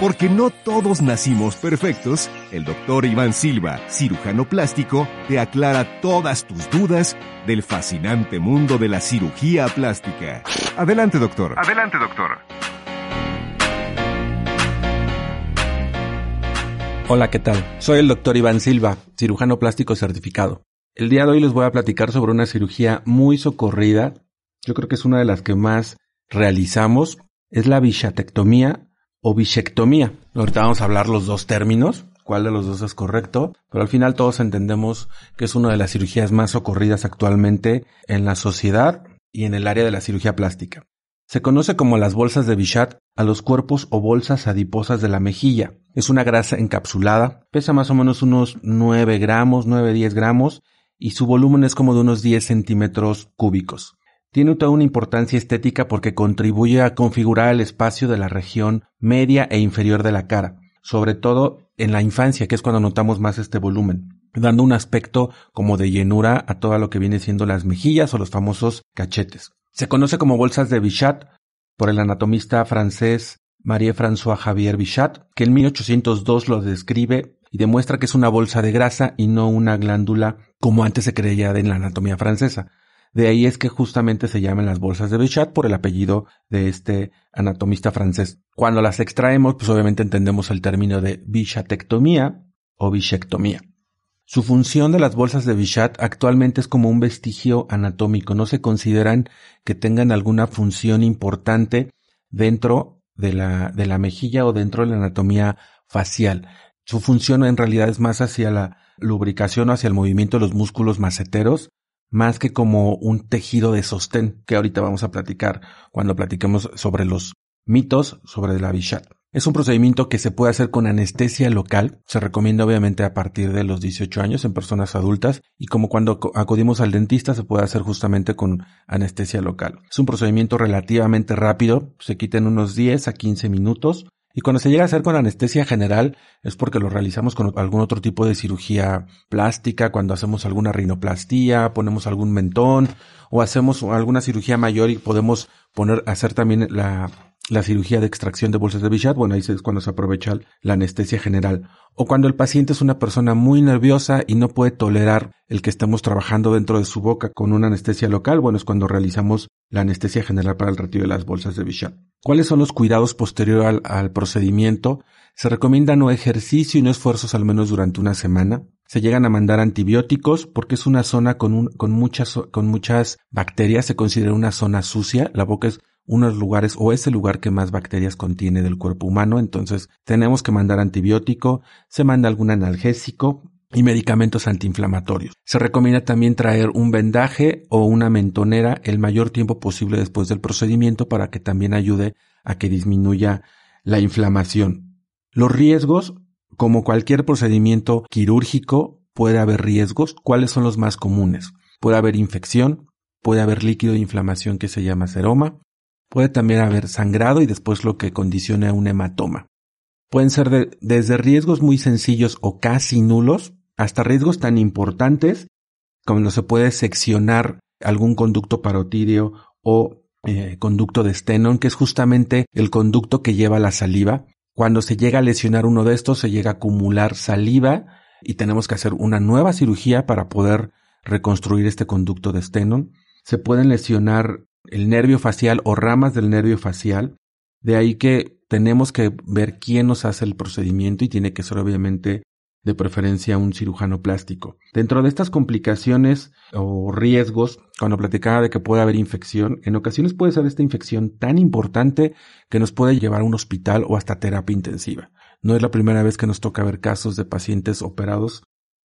Porque no todos nacimos perfectos, el doctor Iván Silva, cirujano plástico, te aclara todas tus dudas del fascinante mundo de la cirugía plástica. Adelante, doctor. Adelante, doctor. Hola, ¿qué tal? Soy el doctor Iván Silva, cirujano plástico certificado. El día de hoy les voy a platicar sobre una cirugía muy socorrida. Yo creo que es una de las que más realizamos. Es la bichатectomía o bichectomía. Ahorita vamos a hablar los dos términos, cuál de los dos es correcto, pero al final todos entendemos que es una de las cirugías más socorridas actualmente en la sociedad y en el área de la cirugía plástica. Se conoce como las bolsas de Bichat a los cuerpos o bolsas adiposas de la mejilla. Es una grasa encapsulada, pesa más o menos unos 9 gramos, 9-10 gramos y su volumen es como de unos 10 centímetros cúbicos. Tiene toda una importancia estética porque contribuye a configurar el espacio de la región media e inferior de la cara, sobre todo en la infancia, que es cuando notamos más este volumen, dando un aspecto como de llenura a todo lo que viene siendo las mejillas o los famosos cachetes. Se conoce como bolsas de Bichat por el anatomista francés Marie-François Javier Bichat, que en 1802 lo describe y demuestra que es una bolsa de grasa y no una glándula como antes se creía en la anatomía francesa. De ahí es que justamente se llaman las bolsas de Bichat por el apellido de este anatomista francés. Cuando las extraemos, pues obviamente entendemos el término de bichatectomía o bichectomía. Su función de las bolsas de Bichat actualmente es como un vestigio anatómico. No se consideran que tengan alguna función importante dentro de la, de la mejilla o dentro de la anatomía facial. Su función en realidad es más hacia la lubricación o hacia el movimiento de los músculos maceteros más que como un tejido de sostén, que ahorita vamos a platicar cuando platiquemos sobre los mitos sobre la Bichat. Es un procedimiento que se puede hacer con anestesia local. Se recomienda obviamente a partir de los 18 años en personas adultas y como cuando acudimos al dentista se puede hacer justamente con anestesia local. Es un procedimiento relativamente rápido, se quita en unos 10 a 15 minutos y cuando se llega a hacer con anestesia general es porque lo realizamos con algún otro tipo de cirugía plástica, cuando hacemos alguna rinoplastía, ponemos algún mentón o hacemos alguna cirugía mayor y podemos poner, hacer también la, la cirugía de extracción de bolsas de Bichat, bueno, ahí es cuando se aprovecha la anestesia general. O cuando el paciente es una persona muy nerviosa y no puede tolerar el que estemos trabajando dentro de su boca con una anestesia local, bueno, es cuando realizamos la anestesia general para el retiro de las bolsas de Bichat. ¿Cuáles son los cuidados posteriores al, procedimiento? Se recomienda no ejercicio y no esfuerzos al menos durante una semana. Se llegan a mandar antibióticos porque es una zona con, con, muchas, con muchas bacterias. Se considera una zona sucia. La boca es unos lugares o es el lugar que más bacterias contiene del cuerpo humano. Entonces tenemos que mandar antibiótico. Se manda algún analgésico y medicamentos antiinflamatorios. Se recomienda también traer un vendaje o una mentonera el mayor tiempo posible después del procedimiento para que también ayude a que disminuya la inflamación. Los riesgos, como cualquier procedimiento quirúrgico, puede haber riesgos. ¿Cuáles son los más comunes? Puede haber infección, puede haber líquido de inflamación que se llama seroma, puede también haber sangrado y después lo que condiciona un hematoma. Pueden ser desde riesgos muy sencillos o casi nulos hasta riesgos tan importantes como no se puede seccionar algún conducto parotídeo o eh, conducto de Stenon, que es justamente el conducto que lleva la saliva. Cuando se llega a lesionar uno de estos, se llega a acumular saliva y tenemos que hacer una nueva cirugía para poder reconstruir este conducto de Stenon. Se pueden lesionar el nervio facial o ramas del nervio facial. De ahí que tenemos que ver quién nos hace el procedimiento y tiene que ser obviamente de preferencia un cirujano plástico. Dentro de estas complicaciones o riesgos, cuando platicaba de que puede haber infección, en ocasiones puede ser esta infección tan importante que nos puede llevar a un hospital o hasta terapia intensiva. No es la primera vez que nos toca ver casos de pacientes operados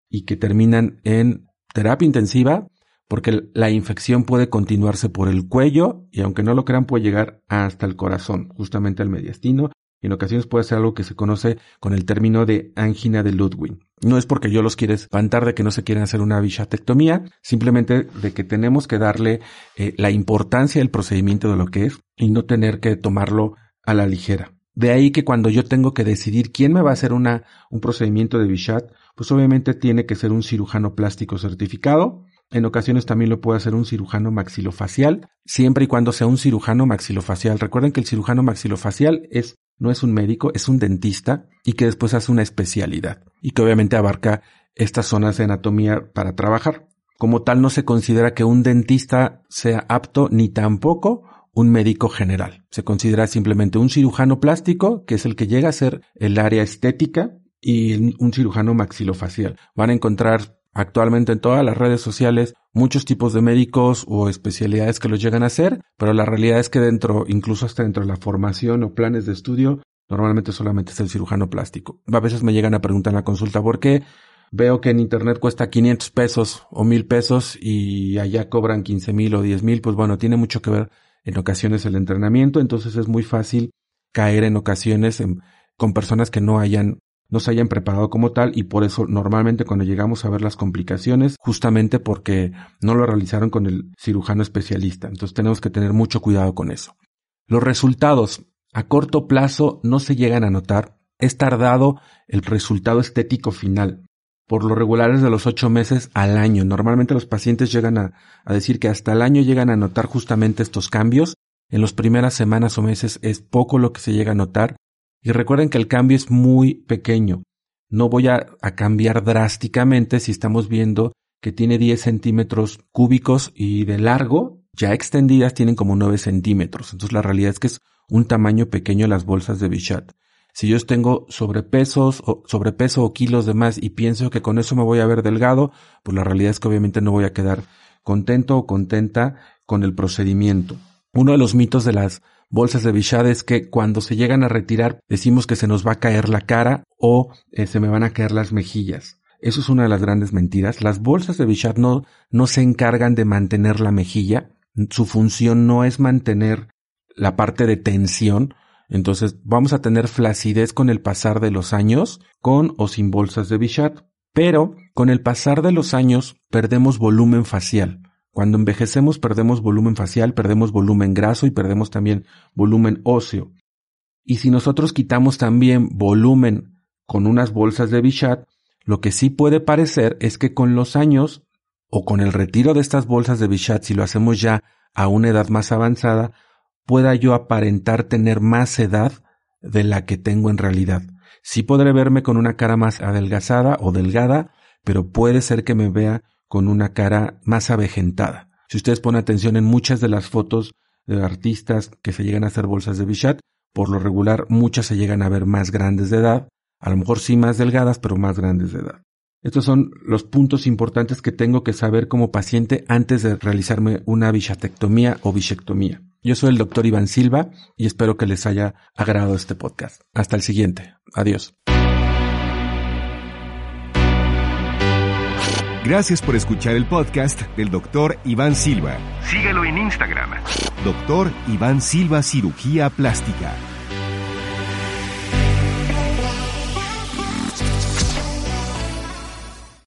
y que terminan en terapia intensiva porque la infección puede continuarse por el cuello y aunque no lo crean puede llegar hasta el corazón, justamente al mediastino en ocasiones puede ser algo que se conoce con el término de angina de Ludwig. No es porque yo los quiera espantar de que no se quieren hacer una bichotectomía, simplemente de que tenemos que darle eh, la importancia del procedimiento de lo que es y no tener que tomarlo a la ligera. De ahí que cuando yo tengo que decidir quién me va a hacer una, un procedimiento de Bichat, pues obviamente tiene que ser un cirujano plástico certificado. En ocasiones también lo puede hacer un cirujano maxilofacial, siempre y cuando sea un cirujano maxilofacial. Recuerden que el cirujano maxilofacial es no es un médico, es un dentista y que después hace una especialidad y que obviamente abarca estas zonas de anatomía para trabajar. Como tal, no se considera que un dentista sea apto ni tampoco un médico general. Se considera simplemente un cirujano plástico, que es el que llega a ser el área estética, y un cirujano maxilofacial. Van a encontrar actualmente en todas las redes sociales muchos tipos de médicos o especialidades que lo llegan a hacer, pero la realidad es que dentro, incluso hasta dentro de la formación o planes de estudio, normalmente solamente es el cirujano plástico. A veces me llegan a preguntar en la consulta por qué veo que en internet cuesta 500 pesos o 1000 pesos y allá cobran 15 mil o 10 mil, pues bueno, tiene mucho que ver en ocasiones el entrenamiento, entonces es muy fácil caer en ocasiones con personas que no hayan no se hayan preparado como tal y por eso normalmente cuando llegamos a ver las complicaciones, justamente porque no lo realizaron con el cirujano especialista. Entonces tenemos que tener mucho cuidado con eso. Los resultados a corto plazo no se llegan a notar. Es tardado el resultado estético final por lo regular es de los ocho meses al año. Normalmente los pacientes llegan a, decir que hasta el año llegan a notar justamente estos cambios. En las primeras semanas o meses es poco lo que se llega a notar. Y recuerden que el cambio es muy pequeño. No voy a, cambiar drásticamente si estamos viendo que tiene 10 centímetros cúbicos y de largo, ya extendidas tienen como 9 centímetros. Entonces la realidad es que es un tamaño pequeño las bolsas de Bichat. Si yo tengo sobrepesos o sobrepeso o kilos de más y pienso que con eso me voy a ver delgado, pues la realidad es que obviamente no voy a quedar contento o contenta con el procedimiento. Uno de los mitos de las bolsas de Bichat es que cuando se llegan a retirar decimos que se nos va a caer la cara o eh, se me van a caer las mejillas. Eso es una de las grandes mentiras. Las bolsas de Bichat no, no se encargan de mantener la mejilla. Su función no es mantener la parte de tensión, entonces vamos a tener flacidez con el pasar de los años, con o sin bolsas de Bichat. Pero con el pasar de los años perdemos volumen facial. Cuando envejecemos perdemos volumen facial, perdemos volumen graso y perdemos también volumen óseo. Y si nosotros quitamos también volumen con unas bolsas de Bichat, lo que sí puede parecer es que con los años o con el retiro de estas bolsas de Bichat, si lo hacemos ya a una edad más avanzada, pueda yo aparentar tener más edad de la que tengo en realidad. Sí podré verme con una cara más adelgazada o delgada, pero puede ser que me vea con una cara más avejentada. Si ustedes ponen atención en muchas de las fotos de artistas que se llegan a hacer bolsas de Bichat, por lo regular muchas se llegan a ver más grandes de edad, a lo mejor sí más delgadas, pero más grandes de edad. Estos son los puntos importantes que tengo que saber como paciente antes de realizarme una bichatectomía o bichectomía. Yo soy el doctor Iván Silva y espero que les haya agradado este podcast. Hasta el siguiente. Adiós. Gracias por escuchar el podcast del doctor Iván Silva. Síguelo en Instagram. Doctor Iván Silva Cirugía Plástica.